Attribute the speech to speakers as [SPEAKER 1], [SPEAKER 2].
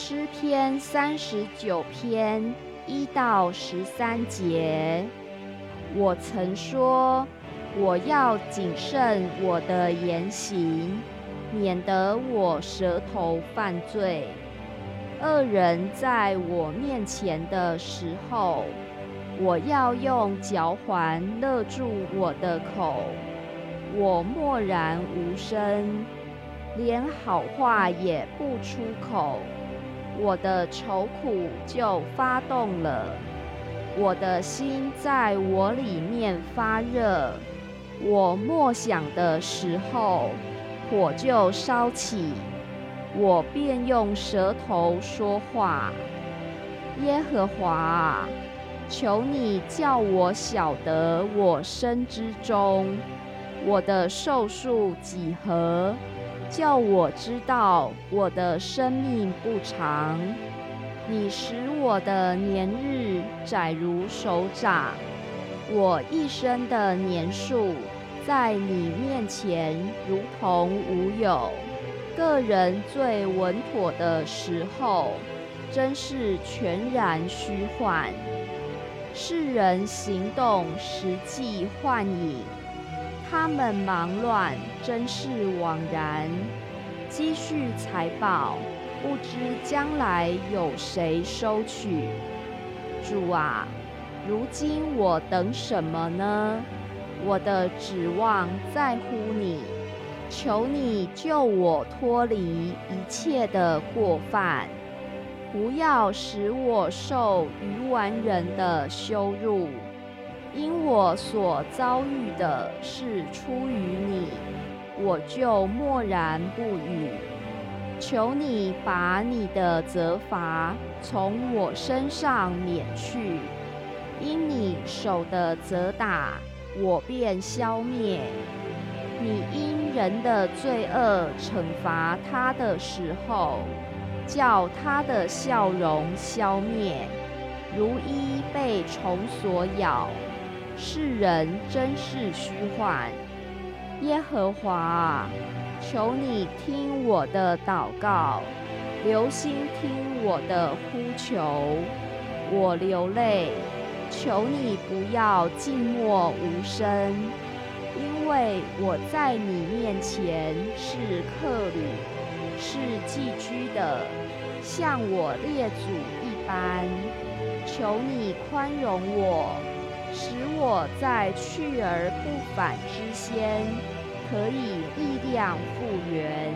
[SPEAKER 1] 诗篇三十九篇一到十三节，我曾说，我要谨慎我的言行，免得我舌头犯罪。恶人在我面前的时候，我要用脚环勒住我的口，我默然无声，连好话也不出口。我的愁苦就发动了，我的心在我里面发热。我默想的时候，火就烧起，我便用舌头说话。耶和华，求你叫我晓得我身之中，我的寿数几何？叫我知道我的生命不长，你使我的年日窄如手掌，我一生的年数在你面前如同无有。个人最稳妥的时候，真是全然虚幻；世人行动实际幻影。他们忙乱，真是枉然；积蓄财宝，不知将来有谁收取。主啊，如今我等什么呢？我的指望在乎你，求你救我脱离一切的过犯，不要使我受愚顽人的羞辱。我所遭遇的是出于你，我就默然不语。求你把你的责罚从我身上免去，因你手的责打，我便消灭。你因人的罪恶惩罚他的时候，叫他的笑容消灭，如一被虫所咬。世人真是虚幻，耶和华，求你听我的祷告，留心听我的呼求。我流泪，求你不要静默无声，因为我在你面前是客旅，是寄居的，像我列祖一般。求你宽容我。使我在去而不返之先，可以力量复原。